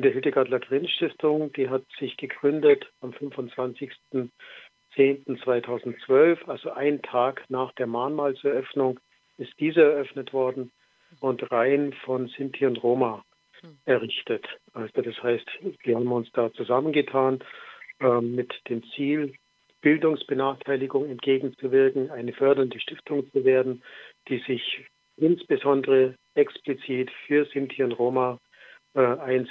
in der Hildegard Latrin Stiftung. Die hat sich gegründet am 25.10.2012, also einen Tag nach der Mahnmalseröffnung ist diese eröffnet worden und rein von Sinti und Roma errichtet. Also das heißt, wir haben uns da zusammengetan äh, mit dem Ziel, Bildungsbenachteiligung entgegenzuwirken, eine fördernde Stiftung zu werden, die sich insbesondere explizit für Sinti und Roma äh, einsetzt